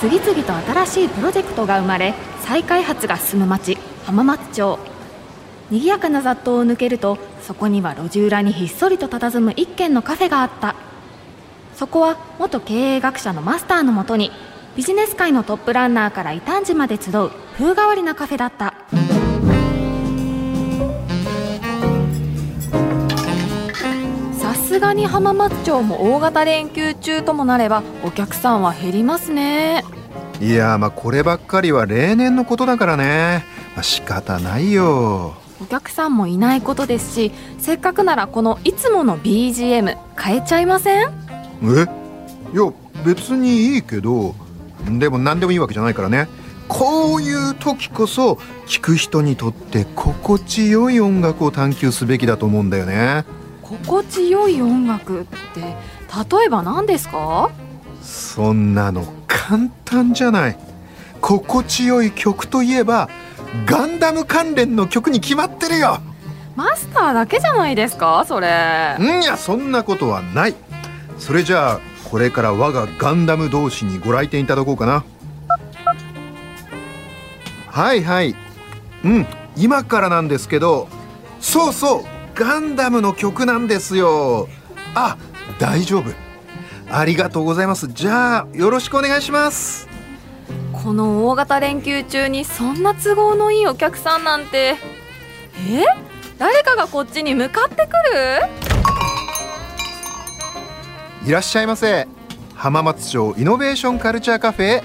次々と新しいプロジェクトが生まれ再開発が進む町浜松町。賑やかな雑踏を抜けるとそこには路地裏にひっそりと佇む一軒のカフェがあった。そこは元経営学者のマスターのもとにビジネス界のトップランナーから異端児まで集う風変わりなカフェだった。すがに浜松町も大型連休中ともなればお客さんは減りますね。いやまあこればっかりは例年のことだからね、まあ、仕方ないよ。お客さんもいないことですしせっかくならこのいつもの BGM 変えちゃいません？え？いや別にいいけどでも何でもいいわけじゃないからね。こういう時こそ聴く人にとって心地よい音楽を探求すべきだと思うんだよね心地よい音楽って例えば何ですか？そんなの簡単じゃない。心地よい曲といえばガンダム関連の曲に決まってるよ。マスターだけじゃないですかそれ。んいやそんなことはない。それじゃあこれから我がガンダム同士にご来店いただこうかな。はいはい。うん今からなんですけどそうそうガンダムの曲なんですよ。あ大丈夫。ありがとうございます。じゃあよろしくお願いします。この大型連休中にそんな都合のいいお客さんなんて。え？誰かがこっちに向かってくる？いらっしゃいませ。浜松町イノベーションカルチャーカフェ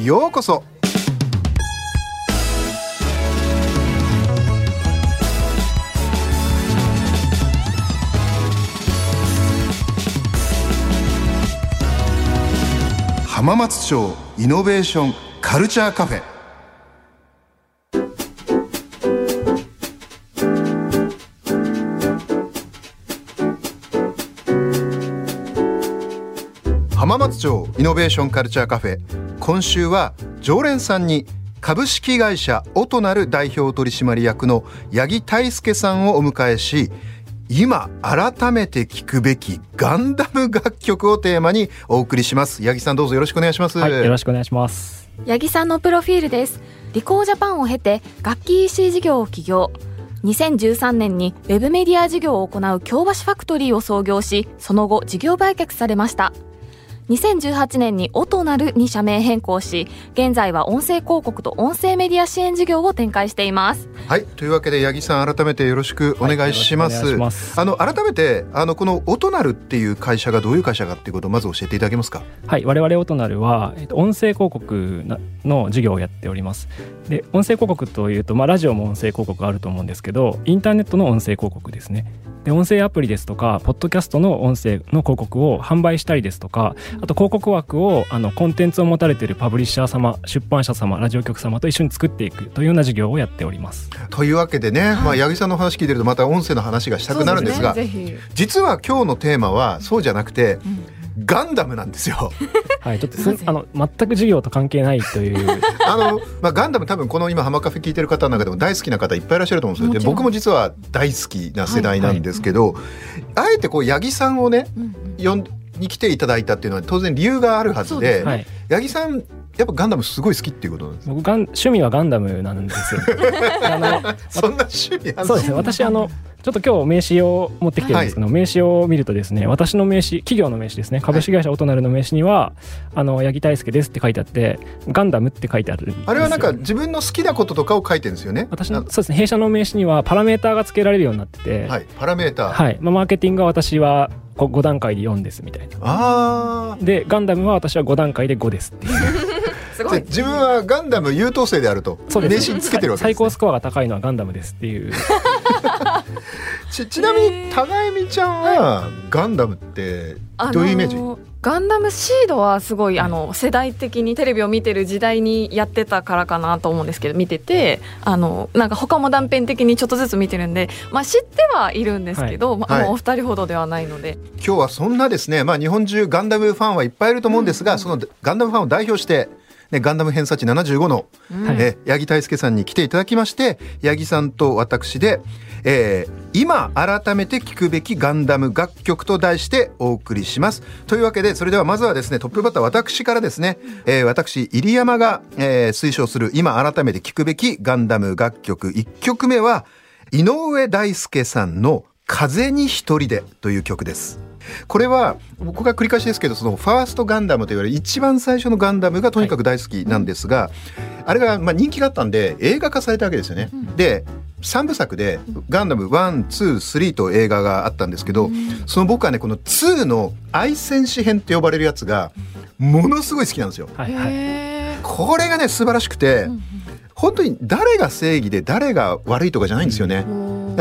へようこそ浜松町イノベーションカルチャーカフェ。浜松町イノベーションカルチャーカフェ。今週は常連さんに株式会社オトナル代表取締役の八木大輔さんをお迎えし今改めて聞くべきガンダム楽曲をテーマにお送りします。八木さんどうぞよろしくお願いします、はい、よろしくお願いします。八木さんのプロフィールです。リコージャパンを経て楽器 EC 事業を起業。2013年にウェブメディア事業を行う京橋ファクトリーを創業しその後事業売却されました2018年にオトナルに社名変更し現在は音声広告と音声メディア支援事業を展開しています。はい。というわけで八木さん改めてよろしくお願いします。はいます、あの改めてあのこのオトナルっていう会社がどういう会社かっていうことをまず教えていただけますか？はい。我々オトナルは、えっと、音声広告の事業をやっております。で音声広告というと、まあ、ラジオも音声広告あると思うんですけどインターネットの音声広告ですね。で音声アプリですとかポッドキャストの音声の広告を販売したりですとかあと広告枠をあのコンテンツを持たれているパブリッシャー様出版社様ラジオ局様と一緒に作っていくというような事業をやっております。というわけでね、まあ、八木さんの話聞いてるとまた音声の話がしたくなるんですが、ね、実は今日のテーマはそうじゃなくて、うんガンダムなんですよ。はい、ちょっとあの全く授業と関係ないという。あのまあガンダム多分この今浜カフェ聞いてる方の中でも大好きな方いっぱいいらっしゃると思うんですよ。で僕も実は大好きな世代なんですけど、はい。はい、あえてこう八木さんをね、呼んに来ていただいたっていうのは当然理由があるはずで、はい、八木さんやっぱガンダムすごい好きっていうことなんです僕ガン趣味はガンダムなんですよ。あのそんな趣味そうですね。私あのちょっと今日名刺を持ってきてるんですけど、はい、名刺を見るとですね私の名刺企業の名刺ですね。株式会社オトナルの名刺には、はい、あの八木大輔ですって書いてあってガンダムって書いてあるあれはなんか自分の好きなこととかを書いてるんですよね？私のそうですね。弊社の名刺にはパラメーターが付けられるようになってて、はい、パラメーター。はい、まあ、マーケティングは私は5段階で4ですみたいな。あでガンダムは私は5段階で5ですっていう。すごい自分はガンダム優等生であると。名刺につけてるわけです、ね、最高スコアが高いのはガンダムですっていう ちちなみに高恵美ちゃんはガンダムってどういうイメージ、あのー、ガンダムシードはすごいあの世代的にテレビを見てる時代にやってたからかなと思うんですけど見ててあのなんか他も断片的にちょっとずつ見てるんで、まあ、知ってはいるんですけど、はい、まあ、お二人ほどではないので、今日はそんなですね、まあ、日本中ガンダムファンはいっぱいいると思うんですが、うんうん、そのガンダムファンを代表してね、ガンダム偏差値75の、うん。えー八木大輔さんに来ていただきまして八木さんと私で、えー今改めて聞くべきガンダム楽曲と題してお送りします。というわけでそれではまずはですねトップバッター私からですね、えー私入山が、えー推奨する今改めて聞くべきガンダム楽曲。1曲目は井上大輔さんの「風に一人で」という曲です。これは僕が繰り返しですけどそのファーストガンダムと言われる一番最初のガンダムがとにかく大好きなんですが、あれがまあ人気があったんで映画化されたわけですよね。で3部作で「ガンダム123」と映画があったんですけど、その僕はねこの2の愛戦士編って呼ばれるやつがものすごい好きなんですよ。はいはい。へこれがね素晴らしくて、本当に誰が正義で誰が悪いとかじゃないんですよね。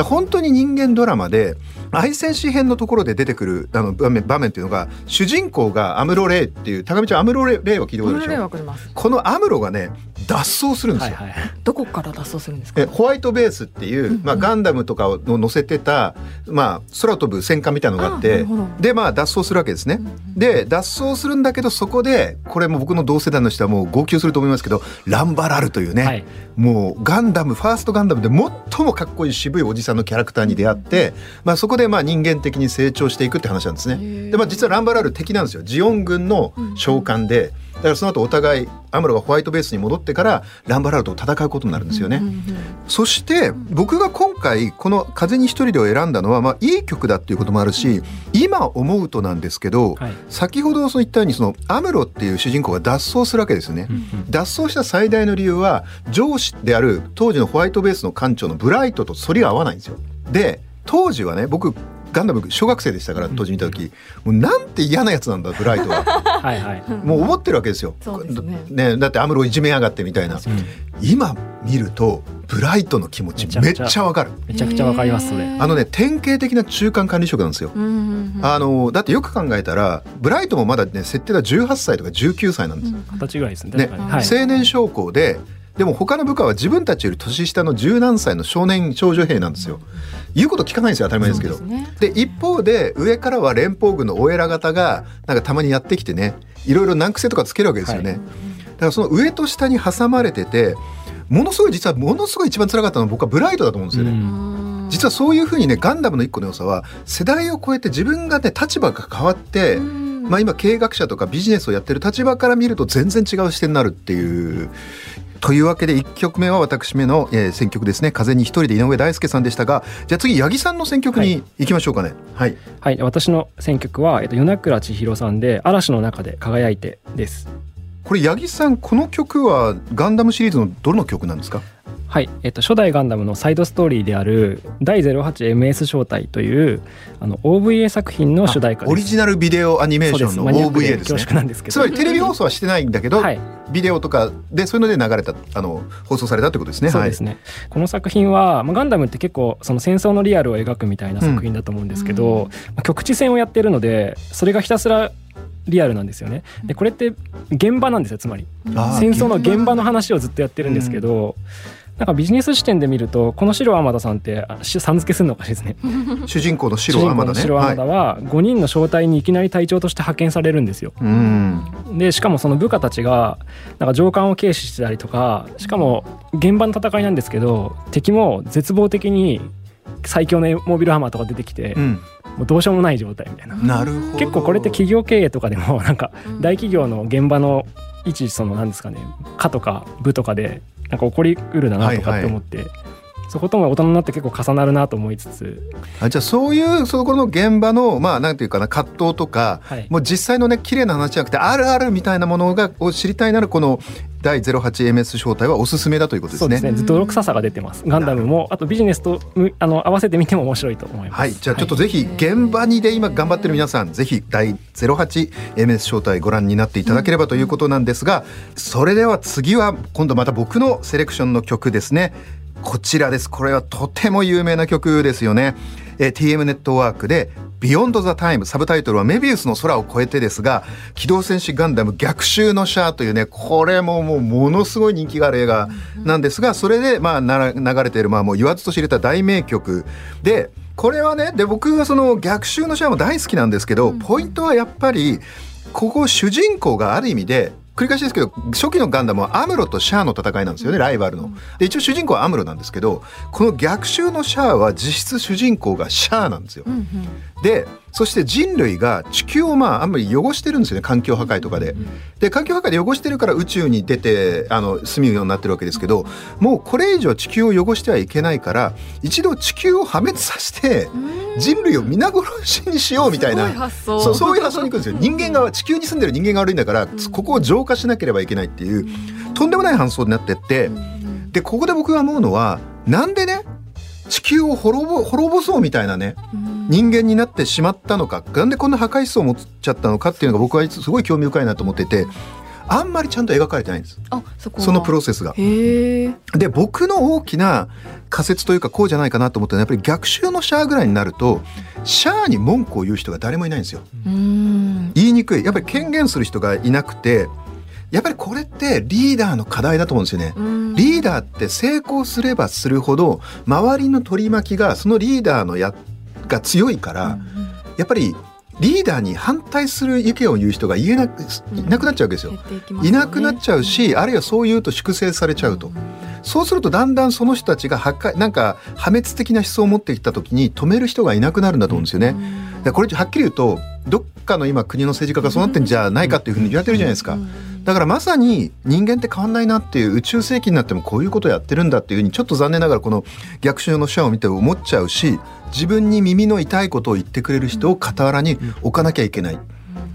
本当に人間ドラマで愛戦士編のところで出てくるあの場面場面っていうのが主人公がアムロ・レイっていう高見ちゃんアムロ・レイレイは聞いたことあるでしょ？わかります。このアムロがね脱走するんですよ。はいはいどこから脱走するんですか？えホワイトベースっていう、まあ、ガンダムとかを乗せてた、まあ、空飛ぶ戦艦みたいなのがあってでまあ脱走するわけですね。で脱走するんだけどそこでこれも僕の同世代の人はもう号泣すると思いますけどランバラルというね、はい。もうガンダムファーストガンダムで最もかっこいい渋いおじさんのキャラクターに出会って、まあ、そこでまあ人間的に成長していくって話なんですね。でまあ実はランバラル敵なんですよ。ジオン軍の召喚で。だからその後お互いアムロがホワイトベースに戻ってからランバラルと戦うことになるんですよね。そして僕が今回この「風に一人で」を選んだのは、まあ、いい曲だっていうこともあるし今思うとなんですけど、はい。先ほどそう言ったようにそのアムロっていう主人公が脱走するわけですよね。脱走した最大の理由は上司である当時のホワイトベースの艦長のブライトと反りが合わないんですよ。で当時はね僕ガンダム小学生でしたから当時見た時もうなんて嫌なやつなんだブライトは はいはいもう思ってるわけですよ。そうですねだってアムロいじめやがってみたいな。今見るとブライトの気持ちめっめちゃわかる。めちゃくちゃわかりますそれあのね典型的な中間管理職なんですよ。あのだってよく考えたらブライトもまだね設定が18歳とか19歳なんですよ。二十歳ぐらいですねねはい青年将校ででも他の部下は自分たちより年下の十何歳の少年少女兵なんですよ。言うこと聞かないんですよ当たり前ですけど。ですねで一方で上からは連邦軍のお偉方がなんかたまにやってきてねいろいろ難癖とかつけるわけですよね。はいだからその上と下に挟まれててものすごい実はものすごい一番辛かったのは僕はブライトだと思うんですよね。うん実はそういうふうにねガンダムの一個の良さは世代を超えて自分がね立場が変わって、まあ、今経営学者とかビジネスをやってる立場から見ると全然違う視点になるっていう。というわけで1曲目は私めの、えー選曲ですね「風に一人で井上大輔さんでしたがじゃあ次八木さんの選曲に行きましょうかね。はい、はい。私の選曲はえっと米倉千尋さんで嵐の中で輝いてですこれ八木さんこの曲はガンダムシリーズのどの曲なんですか？はい、えっと、初代ガンダムのサイドストーリーである第 08MS 招待というあの OVA 作品の主題歌です。オリジナルビデオアニメーションの OVA です。恐縮ねなんですけど。つまりテレビ放送はしてないんだけど、はい。ビデオとかでそういうので流れたあの放送されたってことですね。そうですね、この作品は、まあ、ガンダムって結構その戦争のリアルを描くみたいな作品だと思うんですけど、まあ局地戦をやってるのでそれがひたすらリアルなんですよね。でこれって現場なんですよつまり戦争の現場の話をずっとやってるんですけど、なんかビジネス視点で見るとこの白天田さんってさん付けするのおかしいです ね。主人公の白主人公の天田ね。白天田は5人の招待にいきなり隊長として派遣されるんですよ。うんでしかもその部下たちがなんか上官を軽視してたりとかしかも現場の戦いなんですけど敵も絶望的に最強のモビルハンマーとか出てきて、うん、もうどうしようもない状態みたいな。なるほど。結構これって企業経営とかでもなんか大企業の現場の一そのなんですかね課とか部とかでなんか起こりうるだなとかって思って、そことも大人になって結構重なるなと思いつつ、あじゃあそういうそこの現場のまあなんていうかな葛藤とか、はい。もう実際のね綺麗な話じゃなくてあるあるみたいなものがを知りたいならこの第 08MS 招待はおすすめだということですね。そうですね。泥臭さが出てます。ガンダムもあとビジネスとむあの合わせてみても面白いと思います。はい、じゃあちょっとぜひ現場にで今頑張ってる皆さん、ぜひ第 08MS 招待ご覧になっていただければということなんですが、それでは次は今度また僕のセレクションの曲ですね。こちらです。これはとても有名な曲ですよね。えー TM ネットワークでビヨンドザタイムサブタイトルはメビウスの空を越えてですが機動戦士ガンダム逆襲のシャアというねこれももうものすごい人気がある映画なんですがそれでまあな流れているまあもう言わずと知れた大名曲でこれはねで僕はその逆襲のシャアも大好きなんですけど、ポイントはやっぱりここ主人公がある意味で繰り返しですけど初期のガンダムはアムロとシャアの戦いなんですよねライバルの。で一応主人公はアムロなんですけどこの逆襲のシャアは実質主人公がシャアなんですよ。でそして人類が地球をまああんまり汚してるんですよね。環境破壊とかで。で環境破壊で汚してるから宇宙に出てあの住むようになってるわけですけどもうこれ以上地球を汚してはいけないから一度地球を破滅させて人類を皆殺しにしようみたいなそうそういう発想に行くんですよ。人間が地球に住んでる人間が悪いんだからここを浄化しなければいけないっていうとんでもない発想になってってでここで僕が思うのはなんでね地球を滅ぼ滅ぼそうみたいなね人間になってしまったのかなんでこんな破壊思想を持っちゃったのかっていうのが僕はすごい興味深いなと思っててあんまりちゃんと描かれてないんです。あそこは。そのプロセスが。で僕の大きな仮説というかこうじゃないかなと思ったのはやっぱり逆襲のシャアぐらいになるとシャアに文句を言う人が誰もいないんですよ。うん。言いにくい。やっぱり権限する人がいなくてやっぱりこれってリーダーの課題だと思うんですよね。うんリーダーって成功すればするほど周りの取り巻きがそのリーダーのやが強いから、やっぱりリーダーに反対する意見を言う人が言えなくいなくなっちゃうわけですよ。いなくなっちゃうしあるいはそう言うと粛清されちゃうと。そうするとだんだんその人たちが破壊なんか破滅的な思想を持ってきた時に止める人がいなくなるんだと思うんですよね。これはっきり言うとどっかの今国の政治家がそうなってんじゃないかっていうふうに言われてるじゃないですか。だからまさに人間って変わんないなっていう宇宙世紀になってもこういうことやってるんだっていうふうにちょっと残念ながらこの逆襲のシャアを見て思っちゃうし自分に耳の痛いことを言ってくれる人を傍らに置かなきゃいけないっ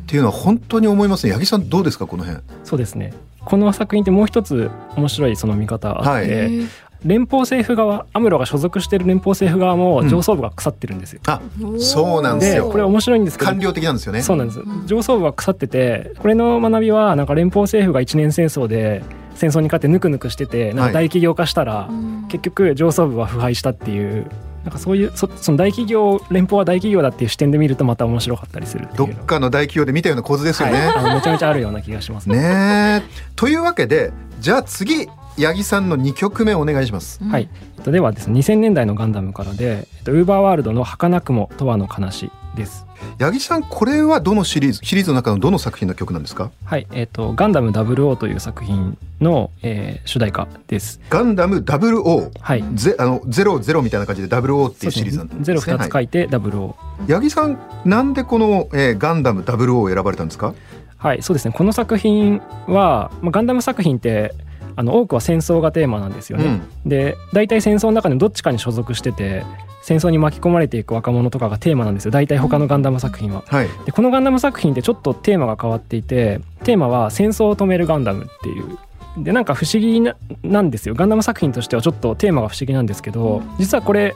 ていうのは本当に思いますね。八木さんどうですかこの辺？そうですね。この作品ってもう一つ面白いその見方あって、はい連邦政府側アムロが所属している連邦政府側も上層部が腐ってるんですよ。あそうなんですよ。でこれ面白いんですけど官僚的なんですよね。そうなんです。うん。上層部が腐っててこれの学びはなんか連邦政府が一年戦争で戦争に勝ってぬくぬくしててなんか大企業化したら、うん。結局上層部は腐敗したっていうなんかそういうそその大企業連邦は大企業だっていう視点で見るとまた面白かったりするどっかの大企業で見たような構図ですよね。はい。あのめちゃめちゃあるような気がします。ね。ねえ。というわけでじゃあ次八木さんの2曲目お願いします。はい、えっと、ではですね2000年代のガンダムからで「えっと、ウーバーワールドの儚くもとわの悲し」です。八木さんこれはどのシリーズシリーズの中のどの作品の曲なんですか？はい、えっと、ガンダム00という作品の、えー主題歌です。ガンダム00はい。ゼあのゼロゼロみたいな感じで00っていうシリーズなんですね。ゼロ二つ書はいいて00。八木さんなんでこの、えーガンダム00を選ばれたんですか？はい、そうですね。この作品は、まあ、ガンダム作品ってあの多くは戦争がテーマなんですよね。で大体戦争の中でもどっちかに所属してて戦争に巻き込まれていく若者とかがテーマなんですよ大体他のガンダム作品は。はいでこのガンダム作品ってちょっとテーマが変わっていてテーマは戦争を止めるガンダムっていう。でなんか不思議ななんですよガンダム作品としてはちょっとテーマが不思議なんですけど実はこれ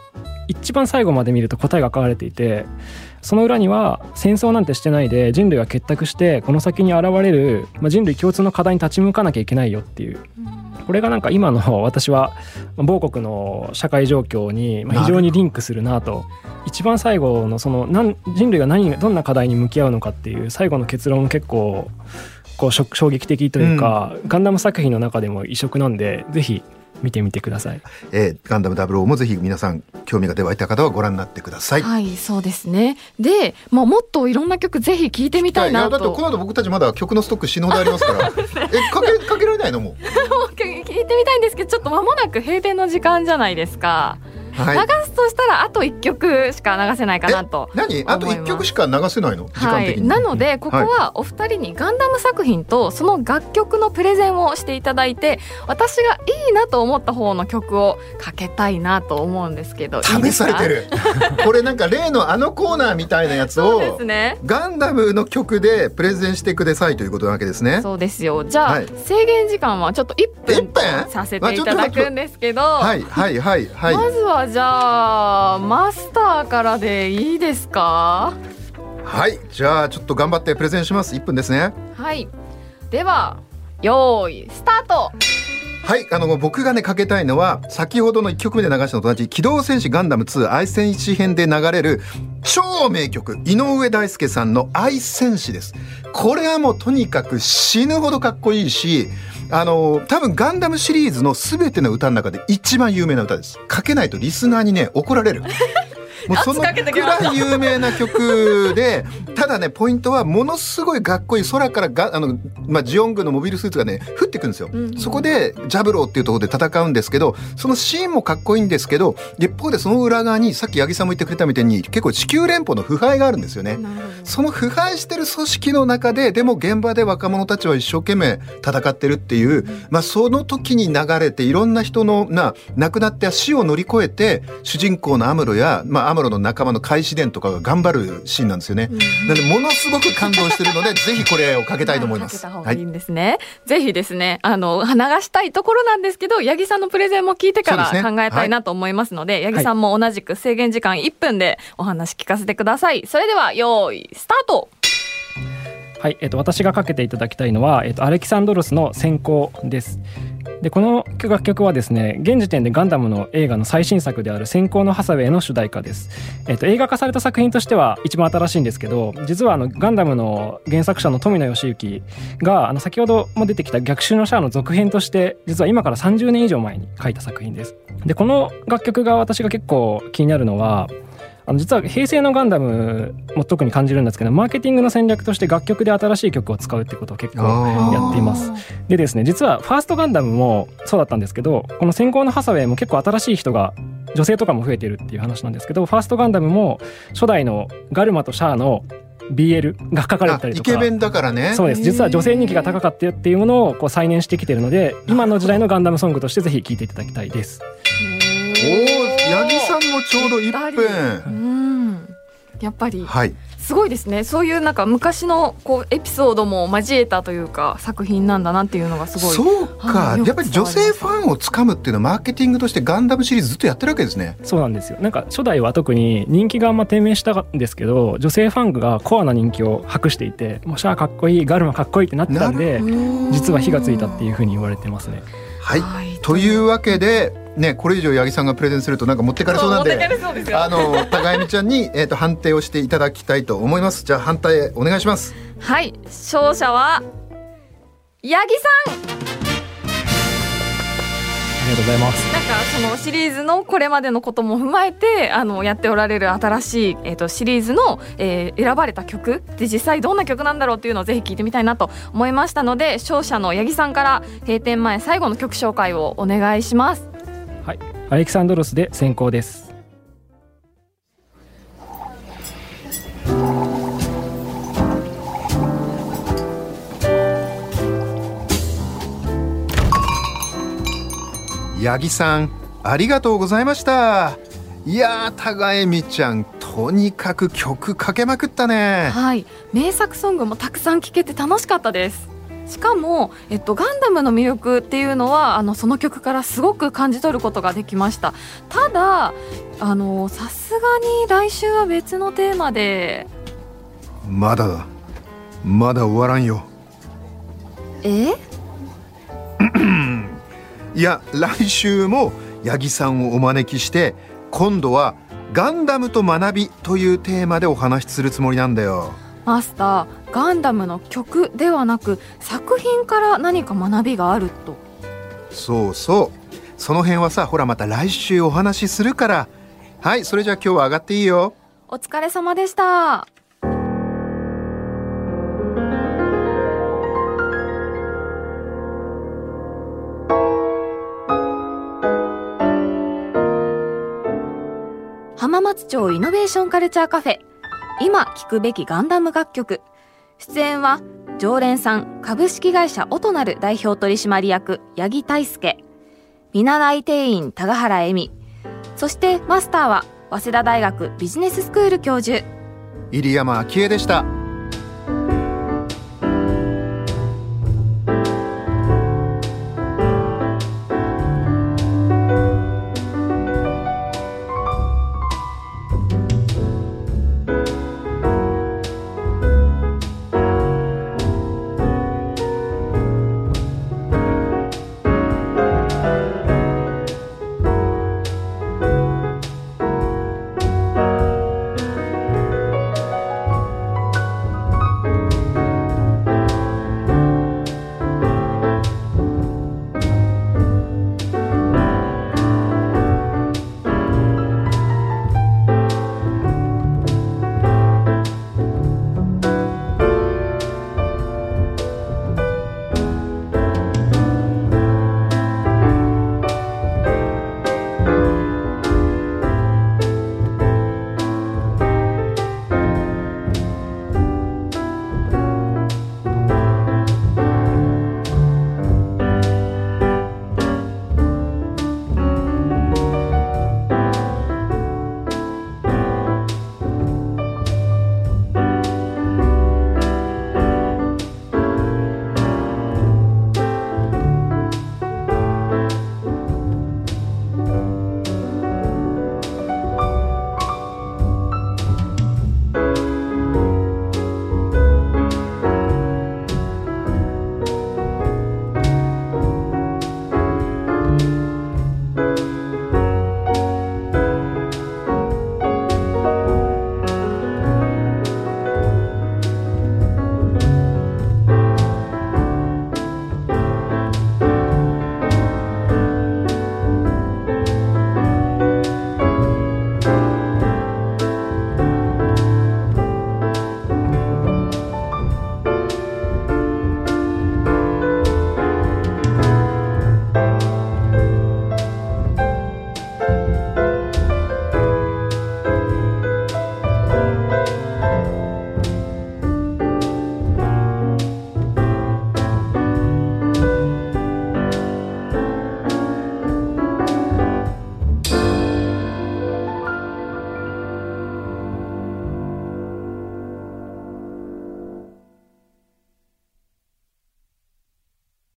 一番最後まで見ると答えが書かれていてその裏には戦争なんてしてないで人類が結託してこの先に現れる、まあ、人類共通の課題に立ち向かなきゃいけないよっていう。これがなんか今の私はまあ某国の社会状況にまあ非常にリンクするなと。一番最後のそのなん人類が何どんな課題に向き合うのかっていう最後の結論結構こう衝撃的というか、ガンダム作品の中でも異色なんでぜひ見てみてください。えーガンダム00もぜひ皆さん興味が出湧いた方はご覧になってください。はい、そうですね。で、まあ、もっといろんな曲ぜひ聴いてみたいなと。やだってこの後僕たちまだ曲のストック死ぬほどありますから えかけかけられないのも聞 いてみたいんですけど、ちょっと間もなく閉店の時間じゃないですか。うはい。流すとしたらあと1曲しか流せないかなと。何？あと一曲しか流せないの？時間はい、的に、なのでここはお二人にガンダム作品とその楽曲のプレゼンをしていただいて私がいいなと思った方の曲をかけたいなと思うんですけど試されてる。これなんか例のあのコーナーみたいなやつをすね。ガンダムの曲でプレゼンしてくださいということなわけですね。そうですよ。じゃあ、はい。制限時間はちょっと1分1分？させていただくんですけど、はいはいはいはい。まずはじゃあマスターからでいいですか？はいじゃあちょっと頑張ってプレゼンします。1分ですね。はい。では用意スタート。はいあの僕がねかけたいのは先ほどの1曲目で流したのと同じ「機動戦士ガンダム2愛戦士編」で流れる超名曲井上大輔さんの「愛戦士」です。これはもうとにかく死ぬほどかっこいいしあの多分ガンダムシリーズの全ての歌の中で一番有名な歌です。かけないとリスナーにね怒られる。もうそのくらい有名な曲でただねポイントはものすごいかっこいい空からがあの、まあ、ジオン軍のモビルスーツがね降ってくるんですよ、うん、そこでジャブローっていうところで戦うんですけどそのシーンもかっこいいんですけど一方でその裏側にさっき八木さんも言ってくれたみたいに結構地球連邦の腐敗があるんですよね。その腐敗してる組織の中ででも現場で若者たちは一生懸命戦ってるっていう、まあ、その時に流れていろんな人のな亡くなって死を乗り越えて主人公のアムロや、まあ、アムロの仲間の開始伝とかが頑張るシーンなんですよね。なのでものすごく感動してるので ぜひこれをかけたいと思います。はい、いいんですね。ぜひですねあの流したいところなんですけど八木さんのプレゼンも聞いてから考えたいなと思いますので、ねはい、八木さんも同じく制限時間1分でお話聞かせてください。それでは用意スタートはい、えっと、私がかけていただきたいのは、えっと、アレキサンドロスの先行です。でこの楽曲はですね現時点でガンダムの映画の最新作である「先行のハサウェイ」の主題歌です、えっと、映画化された作品としては一番新しいんですけど実はあのガンダムの原作者の富野義行があの先ほども出てきた「逆襲のシャア」の続編として実は今から30年以上前に書いた作品です。でこの楽曲が私が結構気になるのはあの実は平成のガンダムも特に感じるんですけどマーケティングの戦略として楽曲で新しい曲を使うってことを結構やっています。でですね実はファーストガンダムもそうだったんですけどこの先行のハサウェイも結構新しい人が女性とかも増えてるっていう話なんですけどファーストガンダムも初代のガルマとシャアの BL が書かれたりとか。イケメンだからね。そうです。実は女性人気が高かったっていうものをこう再燃してきてるので今の時代のガンダムソングとしてぜひ聴いていただきたいです。おお八木ちょうど1分。やっぱり、はい、すごいですね。そういうなんか昔のこうエピソードも交えたというか作品なんだなっていうのがすごい。そうか、やっぱり女性ファンをつかむっていうのはマーケティングとしてガンダムシリーズずっとやってるわけですね。そうなんですよ。なんか初代は特に人気があんま低迷したんですけど女性ファンがコアな人気を博していてもうシャアかっこいいガルマかっこいいってなってたんで実は火がついたっていうふうに言われてますね。はい、はい、というわけでね、これ以上八木さんがプレゼンするとなんか持ってかれそうなんであの高みちゃんに、えーと、判定をしていただきたいと思います。じゃあ反対お願いします。はい勝者は八木さん。ありがとうございます。なんかそのシリーズのこれまでのことも踏まえてあのやっておられる新しい、えーと、シリーズの、えー、選ばれた曲。で実際どんな曲なんだろうっていうのをぜひ聞いてみたいなと思いましたので勝者の八木さんから閉店前最後の曲紹介をお願いします。はいアレキサンドロスで先行です。八木さんありがとうございました。いやー高恵美ちゃんとにかく曲かけまくったね。はい。名作ソングもたくさん聴けて楽しかったですしかも、えっと、ガンダムの魅力っていうのはあのその曲からすごく感じ取ることができました。ただあのさすがに来週は別のテーマで。まだだ。まだ終わらんよ。え？いや来週も八木さんをお招きして今度は「ガンダムと学び」というテーマでお話しするつもりなんだよマスターガンダムの曲ではなく作品から何か学びがあると。そうそう。その辺はさほらまた来週お話しするから。はいそれじゃあ今日は上がっていいよ。お疲れ様でした。浜松町イノベーションカルチャーカフェ今聴くべきガンダム楽曲。出演は常連さん株式会社オトナル代表取締役八木大輔。見習い店員高原恵美。そしてマスターは早稲田大学ビジネススクール教授。入山昭恵でした。